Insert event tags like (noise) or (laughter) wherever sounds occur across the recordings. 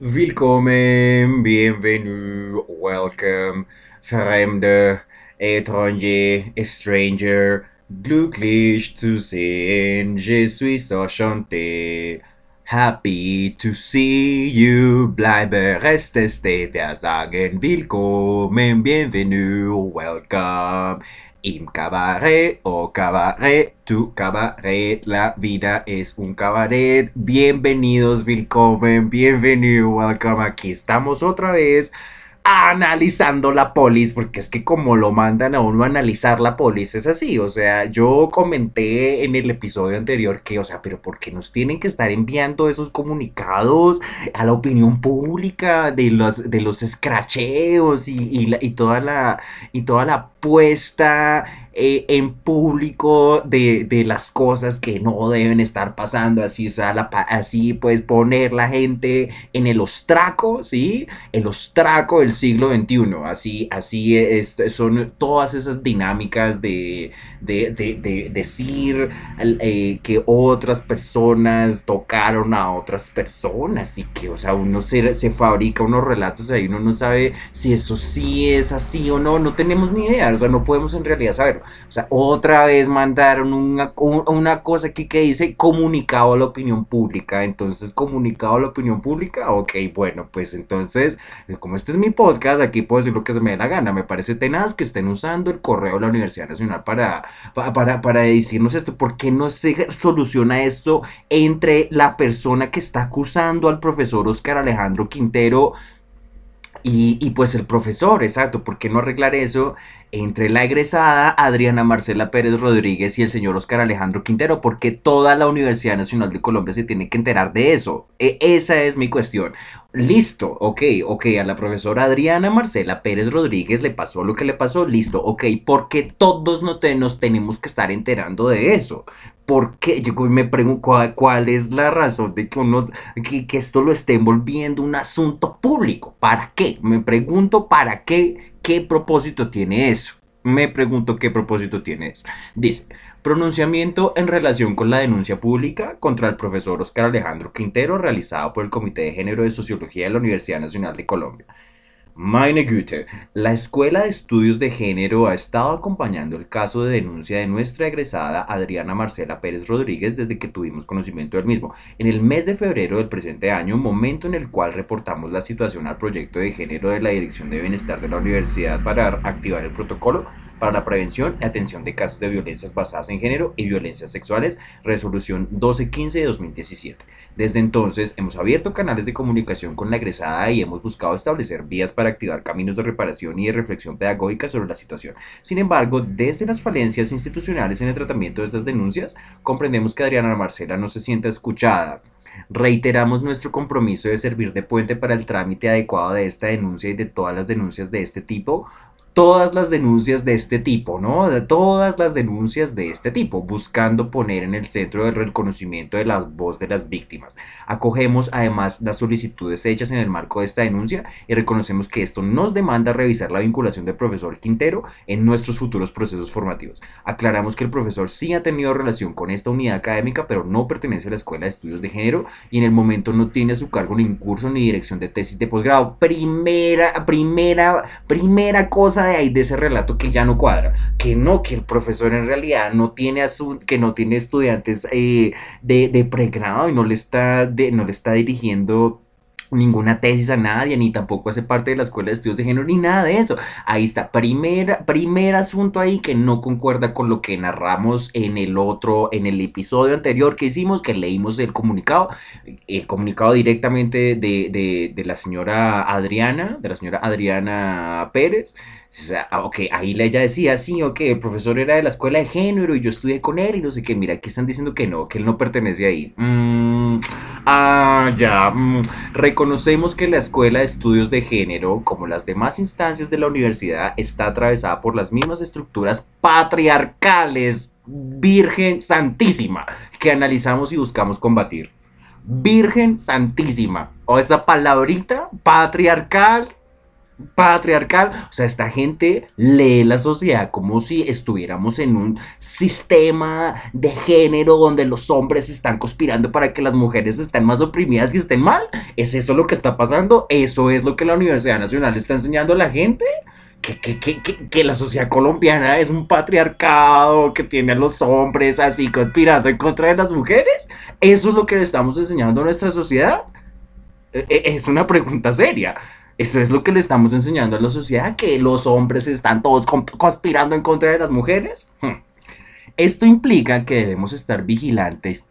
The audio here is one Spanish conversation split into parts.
Willkommen, bienvenue, welcome, fremde, étranger, stranger, glücklich zu sehen, je suis so chanté. Happy to see you, bleibe, reste, stay, wir sagen willkommen, bienvenue, welcome. Im cabaret o cabaret, tu cabaret, la vida es un cabaret. Bienvenidos, willkommen, bienvenido, welcome. Aquí estamos otra vez analizando la polis, porque es que como lo mandan a uno a analizar la polis, es así. O sea, yo comenté en el episodio anterior que, o sea, pero ¿por qué nos tienen que estar enviando esos comunicados a la opinión pública de los, de los escracheos y, y toda la, y toda la puesta eh, en público de, de, las cosas que no deben estar pasando, así, o sea, así pues poner la gente en el ostraco, ¿sí? El ostraco del siglo XXI, así, así son todas esas dinámicas de, de, de decir eh, que otras personas tocaron a otras personas y que, o sea, uno se, se fabrica unos relatos ahí, uno no sabe si eso sí es así o no, no tenemos ni idea, o sea, no podemos en realidad saberlo. O sea, otra vez mandaron una, una cosa aquí que dice comunicado a la opinión pública. Entonces, comunicado a la opinión pública, ok, bueno, pues entonces, como este es mi podcast, aquí puedo decir lo que se me dé la gana. Me parece tenaz que estén usando el correo de la Universidad Nacional para, para, para decirnos esto. ¿Por qué no se soluciona esto entre la persona que está acusando al profesor Oscar Alejandro Quintero? Y, y, pues el profesor, exacto, ¿por qué no arreglar eso entre la egresada Adriana Marcela Pérez Rodríguez y el señor Oscar Alejandro Quintero? Porque toda la Universidad Nacional de Colombia se tiene que enterar de eso. E esa es mi cuestión. Listo, ok, ok, a la profesora Adriana Marcela Pérez Rodríguez le pasó lo que le pasó, listo, ok, porque todos nos tenemos que estar enterando de eso. ¿Por qué? Yo me pregunto ¿cuál, cuál, es la razón de que uno que, que esto lo esté envolviendo un asunto público. ¿Para qué? Me pregunto para qué, qué propósito tiene eso. Me pregunto qué propósito tiene eso. Dice, pronunciamiento en relación con la denuncia pública contra el profesor Oscar Alejandro Quintero realizada por el Comité de Género de Sociología de la Universidad Nacional de Colombia. Meine Güte, la Escuela de Estudios de Género ha estado acompañando el caso de denuncia de nuestra egresada Adriana Marcela Pérez Rodríguez desde que tuvimos conocimiento del mismo. En el mes de febrero del presente año, momento en el cual reportamos la situación al proyecto de género de la Dirección de Bienestar de la Universidad para activar el protocolo para la prevención y atención de casos de violencias basadas en género y violencias sexuales, resolución 1215 de 2017. Desde entonces hemos abierto canales de comunicación con la egresada y hemos buscado establecer vías para activar caminos de reparación y de reflexión pedagógica sobre la situación. Sin embargo, desde las falencias institucionales en el tratamiento de estas denuncias, comprendemos que Adriana Marcela no se sienta escuchada. Reiteramos nuestro compromiso de servir de puente para el trámite adecuado de esta denuncia y de todas las denuncias de este tipo, todas las denuncias de este tipo, ¿no? Todas las denuncias de este tipo, buscando poner en el centro del reconocimiento de la voz de las víctimas. Acogemos además las solicitudes hechas en el marco de esta denuncia y reconocemos que esto nos demanda revisar la vinculación del profesor Quintero en nuestros futuros procesos formativos. Aclaramos que el profesor sí ha tenido relación con esta unidad académica, pero no pertenece a la Escuela de Estudios de Género y en el momento no tiene a su cargo ni curso ni dirección de tesis de posgrado. Primera, primera, primera cosa de de ese relato que ya no cuadra, que no, que el profesor en realidad no tiene que no tiene estudiantes eh, de, de pregrado y no le está de, no le está dirigiendo ninguna tesis a nadie, ni tampoco hace parte de la Escuela de Estudios de Género, ni nada de eso. Ahí está, primer, primer asunto ahí que no concuerda con lo que narramos en el otro, en el episodio anterior que hicimos, que leímos el comunicado, el comunicado directamente de, de, de la señora Adriana, de la señora Adriana Pérez, o sea, ah, ok, ahí ella decía, sí, ok, el profesor era de la escuela de género y yo estudié con él y no sé qué, mira, aquí están diciendo que no, que él no pertenece ahí. Mm, ah, ya, mm, reconocemos que la escuela de estudios de género, como las demás instancias de la universidad, está atravesada por las mismas estructuras patriarcales, Virgen Santísima, que analizamos y buscamos combatir. Virgen Santísima, o esa palabrita patriarcal patriarcal. O sea, esta gente lee la sociedad como si estuviéramos en un sistema de género donde los hombres están conspirando para que las mujeres estén más oprimidas y estén mal. ¿Es eso lo que está pasando? ¿Eso es lo que la Universidad Nacional está enseñando a la gente? Que, que, que, que, la sociedad colombiana es un patriarcado que tiene a los hombres así conspirando en contra de las mujeres. ¿Eso es lo que le estamos enseñando a nuestra sociedad? E, e, es una pregunta seria. Eso es lo que le estamos enseñando a la sociedad, que los hombres están todos conspirando en contra de las mujeres. Hmm. Esto implica que debemos estar vigilantes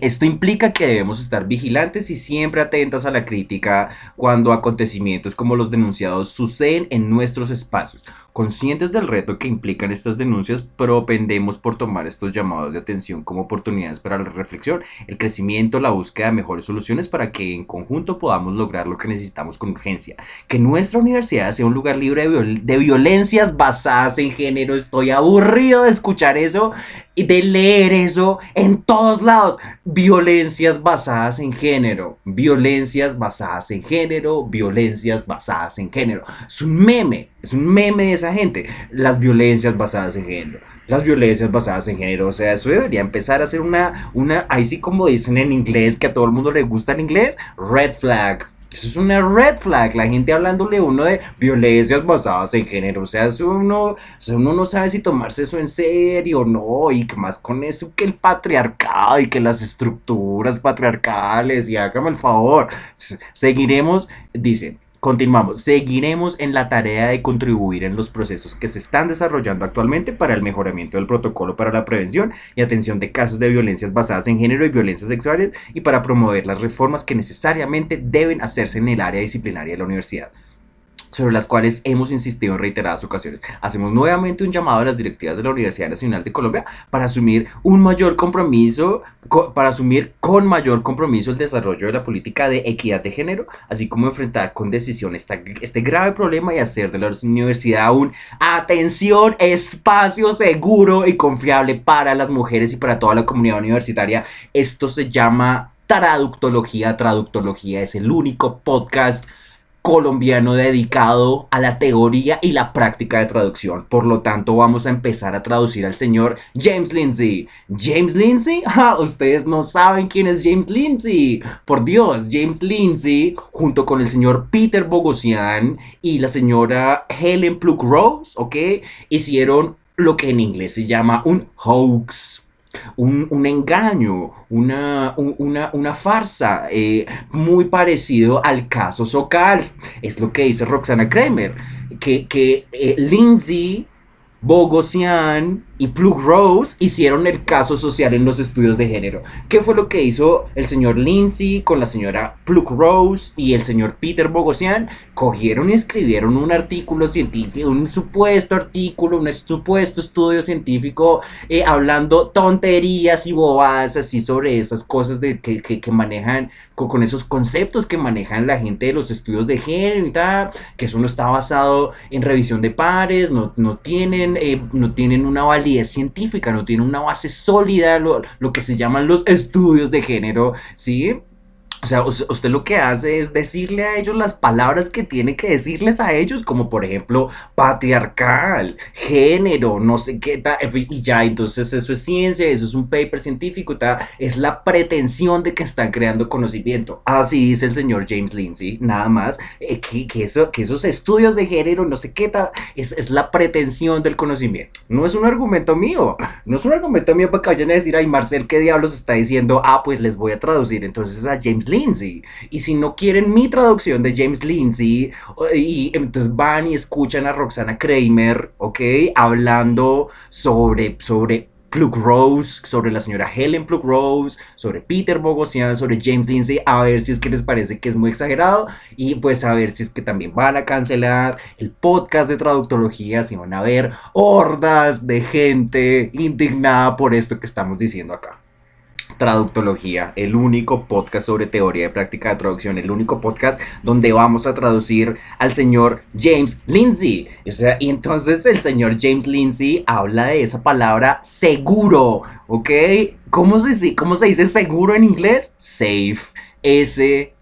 esto implica que debemos estar vigilantes y siempre atentas a la crítica cuando acontecimientos como los denunciados suceden en nuestros espacios. Conscientes del reto que implican estas denuncias, propendemos por tomar estos llamados de atención como oportunidades para la reflexión, el crecimiento, la búsqueda de mejores soluciones para que en conjunto podamos lograr lo que necesitamos con urgencia. Que nuestra universidad sea un lugar libre de, violencias basadas en género. Estoy aburrido de escuchar eso y de leer eso en todos lados. Violencias basadas en género, violencias basadas en género, violencias basadas en género. Es un meme, es un meme de esa gente. Las violencias basadas en género, las violencias basadas en género. O sea, eso debería empezar a ser una, una, ahí sí como dicen en inglés, que a todo el mundo le gusta el inglés, red flag eso es una red flag, la gente hablándole uno de violencias basadas en género. O sea, uno, uno no sabe si tomarse eso en serio o no. Y más con eso que el patriarcado y que las estructuras patriarcales. Y hágame el favor. Seguiremos, dice, Continuamos, seguiremos en la tarea de contribuir en los procesos que se están desarrollando actualmente para el mejoramiento del protocolo para la prevención y atención de casos de violencias basadas en género y violencias sexuales y para promover las reformas que necesariamente deben hacerse en el área disciplinaria de la universidad sobre las cuales hemos insistido en reiteradas ocasiones. Hacemos nuevamente un llamado a las directivas de la Universidad Nacional de Colombia para asumir un mayor compromiso, para asumir con mayor compromiso el desarrollo de la política de equidad de género, así como enfrentar con decisión esta, este grave problema y hacer de la universidad un atención, espacio seguro y confiable para las mujeres y para toda la comunidad universitaria. Esto se llama Traductología. Traductología es el único podcast colombiano dedicado a la teoría y la práctica de traducción. Por lo tanto, vamos a empezar a traducir al señor James Lindsay. ¿James Lindsay? (laughs) Ustedes no saben quién es James Lindsay. Por Dios, James Lindsay, junto con el señor Peter Bogosian y la señora Helen Pluck Rose, ¿ok? Hicieron lo que en inglés se llama un hoax un, engaño, una, una, farsa, eh, muy parecido al caso Socal. Es lo que dice Roxana Kramer, que, que eh, Lindsay Bogosian y Plug Rose hicieron el caso social en los estudios de género. ¿Qué fue lo que hizo el señor Lindsay con la señora Plug Rose y el señor Peter Bogosian? Cogieron y escribieron un artículo científico, un supuesto artículo, un supuesto estudio científico eh, hablando tonterías y bobadas así sobre esas cosas de, que, que, manejan, con, esos conceptos que manejan la gente de los estudios de género y tal, que eso no está basado en revisión de pares, no, no tienen, eh, no tienen una validez es científica, no tiene una base sólida, lo, lo que se llaman los estudios de género, ¿sí? O sea, usted lo que hace es decirle a ellos las palabras que tiene que decirles a ellos, como por ejemplo patriarcal, género, no sé qué tal, y ya, entonces eso es ciencia, eso es un paper científico, tal, es la pretensión de que están creando conocimiento. Así dice el señor James Lindsay, nada más, eh, que, que, eso, que esos estudios de género, no sé qué tal, es, es, la pretensión del conocimiento. No es un argumento mío, no es un argumento mío para que vayan a decir, ay, Marcel, ¿qué diablos está diciendo? Ah, pues les voy a traducir entonces a James Lindsay. Y si no quieren mi traducción de James Lindsay, y entonces van y escuchan a Roxana Kramer, ¿ok? Hablando sobre, sobre Plug Rose, sobre la señora Helen Plug Rose, sobre Peter Bogosian, sobre James Lindsay, a ver si es que les parece que es muy exagerado y pues a ver si es que también van a cancelar el podcast de traductología, si van a ver hordas de gente indignada por esto que estamos diciendo acá. Traductología, el único podcast sobre teoría de práctica de traducción, el único podcast donde vamos a traducir al señor James Lindsay. O sea, y entonces el señor James Lindsay habla de esa palabra seguro, ¿ok? ¿Cómo se, cómo se dice seguro en inglés? Safe. S-A-F-E.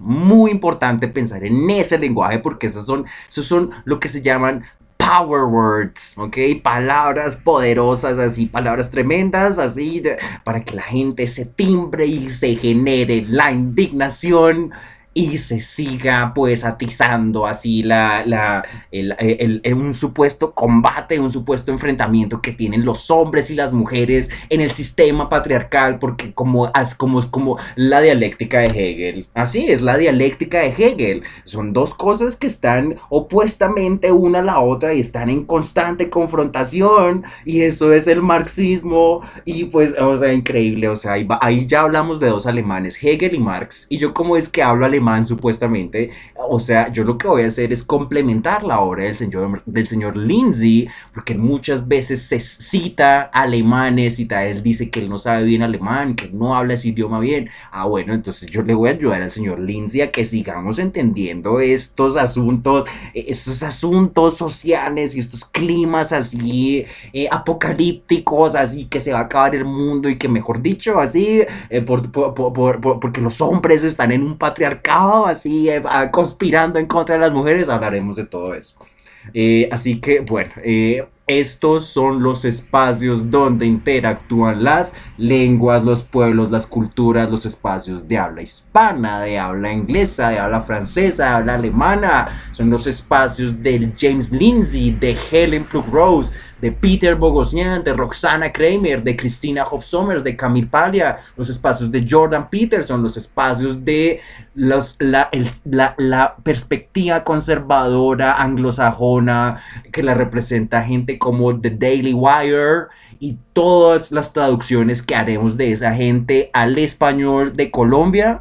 Muy importante pensar en ese lenguaje porque esos son, esos son lo que se llaman power words, ¿ok? Palabras poderosas, así, palabras tremendas, así, para que la gente se timbre y se genere la indignación y se siga pues atizando así la, la el, un supuesto combate, un supuesto enfrentamiento que tienen los hombres y las mujeres en el sistema patriarcal, porque como, como, como la dialéctica de Hegel, así es la dialéctica de Hegel, son dos cosas que están opuestamente una a la otra y están en constante confrontación y eso es el marxismo y pues, o sea, increíble, o sea, ahí, ahí ya hablamos de dos alemanes, Hegel y Marx, y yo como es que hablo alemán, supuestamente. O sea, yo lo que voy a hacer es complementar la obra del señor, del señor Lindsay, porque muchas veces se cita alemanes tal, él dice que él no sabe bien alemán, que no habla ese idioma bien. Ah, bueno, entonces yo le voy a ayudar al señor Lindsay a que sigamos entendiendo estos asuntos, estos asuntos sociales y estos climas así eh, apocalípticos, así que se va a acabar el mundo y que mejor dicho, así, eh, porque los hombres están en un patriarcado así eh, conspirando en contra de las mujeres, hablaremos de todo eso. Eh, así que bueno, eh, estos son los espacios donde interactúan las lenguas, los pueblos, las culturas, los espacios de habla hispana, de habla inglesa, de habla francesa, de habla alemana. Son los espacios del James Lindsay, de Helen Plug Rose, de Peter Bogosian, de Roxana Kramer, de Cristina Hofsommers, de Camille Paglia, los espacios de Jordan Peterson, los espacios de la, la, perspectiva conservadora anglosajona que la representa gente como The Daily Wire y todas las traducciones que haremos de esa gente al español de Colombia